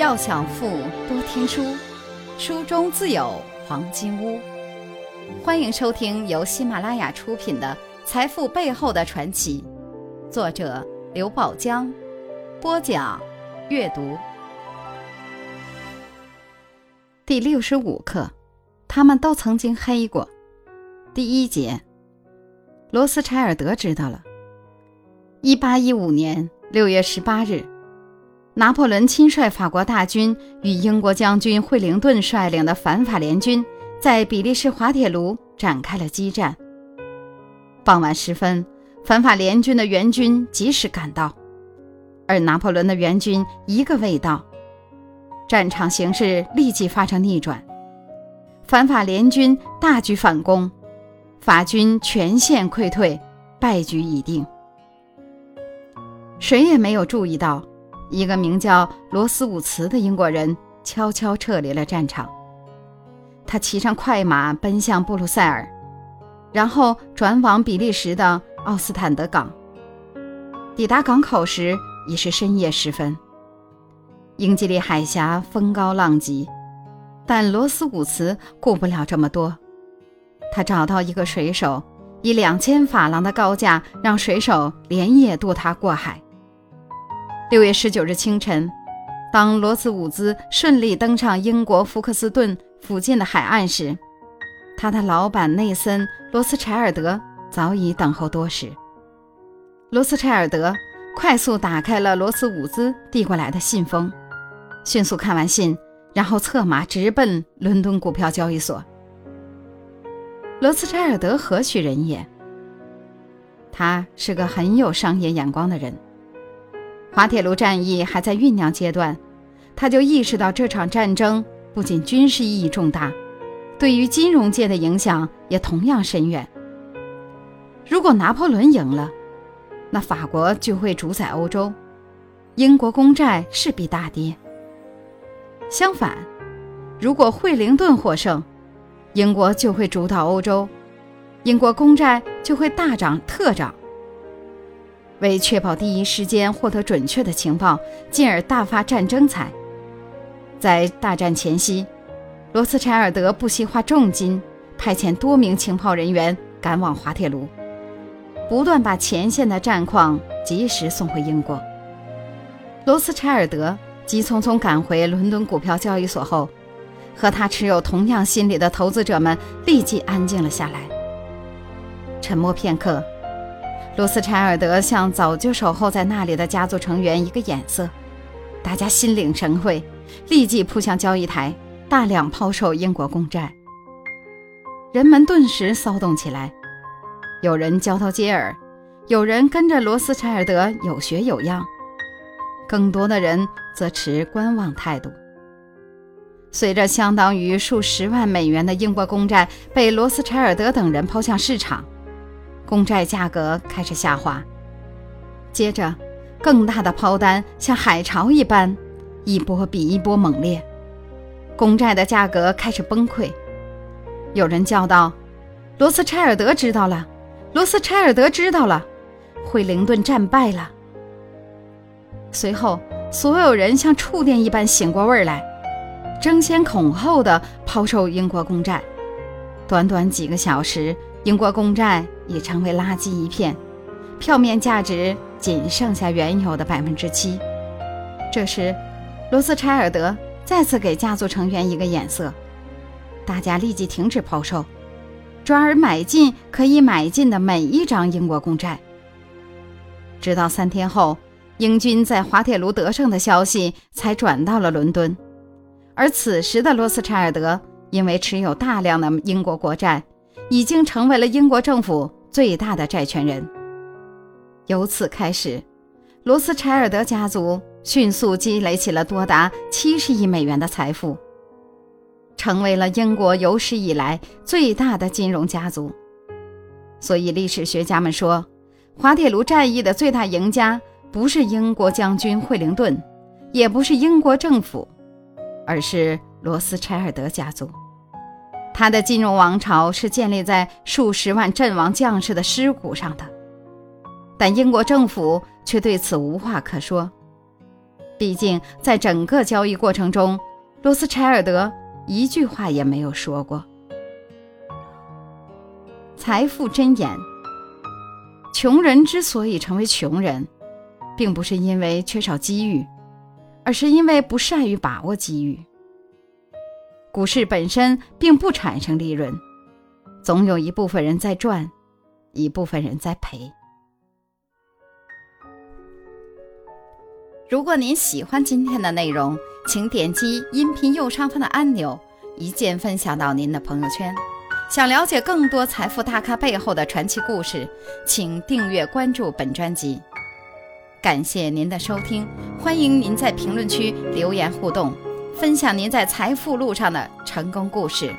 要想富，多听书，书中自有黄金屋。欢迎收听由喜马拉雅出品的《财富背后的传奇》，作者刘宝江，播讲阅读。第六十五课，他们都曾经黑过。第一节，罗斯柴尔德知道了。一八一五年六月十八日。拿破仑亲率法国大军与英国将军惠灵顿率领的反法联军在比利时滑铁卢展开了激战。傍晚时分，反法联军的援军及时赶到，而拿破仑的援军一个未到，战场形势立即发生逆转，反法联军大举反攻，法军全线溃退，败局已定。谁也没有注意到。一个名叫罗斯伍茨的英国人悄悄撤离了战场。他骑上快马奔向布鲁塞尔，然后转往比利时的奥斯坦德港。抵达港口时已是深夜时分。英吉利海峡风高浪急，但罗斯伍茨顾不了这么多。他找到一个水手，以两千法郎的高价让水手连夜渡他过海。六月十九日清晨，当罗斯伍兹顺利登上英国福克斯顿附近的海岸时，他的老板内森·罗斯柴尔德早已等候多时。罗斯柴尔德快速打开了罗斯伍兹递过来的信封，迅速看完信，然后策马直奔伦敦股票交易所。罗斯柴尔德何许人也？他是个很有商业眼光的人。滑铁卢战役还在酝酿阶段，他就意识到这场战争不仅军事意义重大，对于金融界的影响也同样深远。如果拿破仑赢了，那法国就会主宰欧洲，英国公债势必大跌。相反，如果惠灵顿获胜，英国就会主导欧洲，英国公债就会大涨特涨。为确保第一时间获得准确的情报，进而大发战争财，在大战前夕，罗斯柴尔德不惜花重金，派遣多名情报人员赶往滑铁卢，不断把前线的战况及时送回英国。罗斯柴尔德急匆匆赶回伦敦股票交易所后，和他持有同样心理的投资者们立即安静了下来，沉默片刻。罗斯柴尔德向早就守候在那里的家族成员一个眼色，大家心领神会，立即扑向交易台，大量抛售英国公债。人们顿时骚动起来，有人交头接耳，有人跟着罗斯柴尔德有学有样，更多的人则持观望态度。随着相当于数十万美元的英国公债被罗斯柴尔德等人抛向市场。公债价格开始下滑，接着，更大的抛单像海潮一般，一波比一波猛烈，公债的价格开始崩溃。有人叫道：“罗斯柴尔德知道了，罗斯柴尔德知道了，惠灵顿战败了。”随后，所有人像触电一般醒过味儿来，争先恐后的抛售英国公债。短短几个小时。英国公债已成为垃圾一片，票面价值仅剩下原有的百分之七。这时，罗斯柴尔德再次给家族成员一个眼色，大家立即停止抛售，转而买进可以买进的每一张英国公债。直到三天后，英军在滑铁卢得胜的消息才转到了伦敦，而此时的罗斯柴尔德因为持有大量的英国国债。已经成为了英国政府最大的债权人。由此开始，罗斯柴尔德家族迅速积累起了多达七十亿美元的财富，成为了英国有史以来最大的金融家族。所以，历史学家们说，滑铁卢战役的最大赢家不是英国将军惠灵顿，也不是英国政府，而是罗斯柴尔德家族。他的金融王朝是建立在数十万阵亡将士的尸骨上的，但英国政府却对此无话可说。毕竟在整个交易过程中，罗斯柴尔德一句话也没有说过。财富箴言：穷人之所以成为穷人，并不是因为缺少机遇，而是因为不善于把握机遇。股市本身并不产生利润，总有一部分人在赚，一部分人在赔。如果您喜欢今天的内容，请点击音频右上方的按钮，一键分享到您的朋友圈。想了解更多财富大咖背后的传奇故事，请订阅关注本专辑。感谢您的收听，欢迎您在评论区留言互动，分享您在财富路上的成功故事。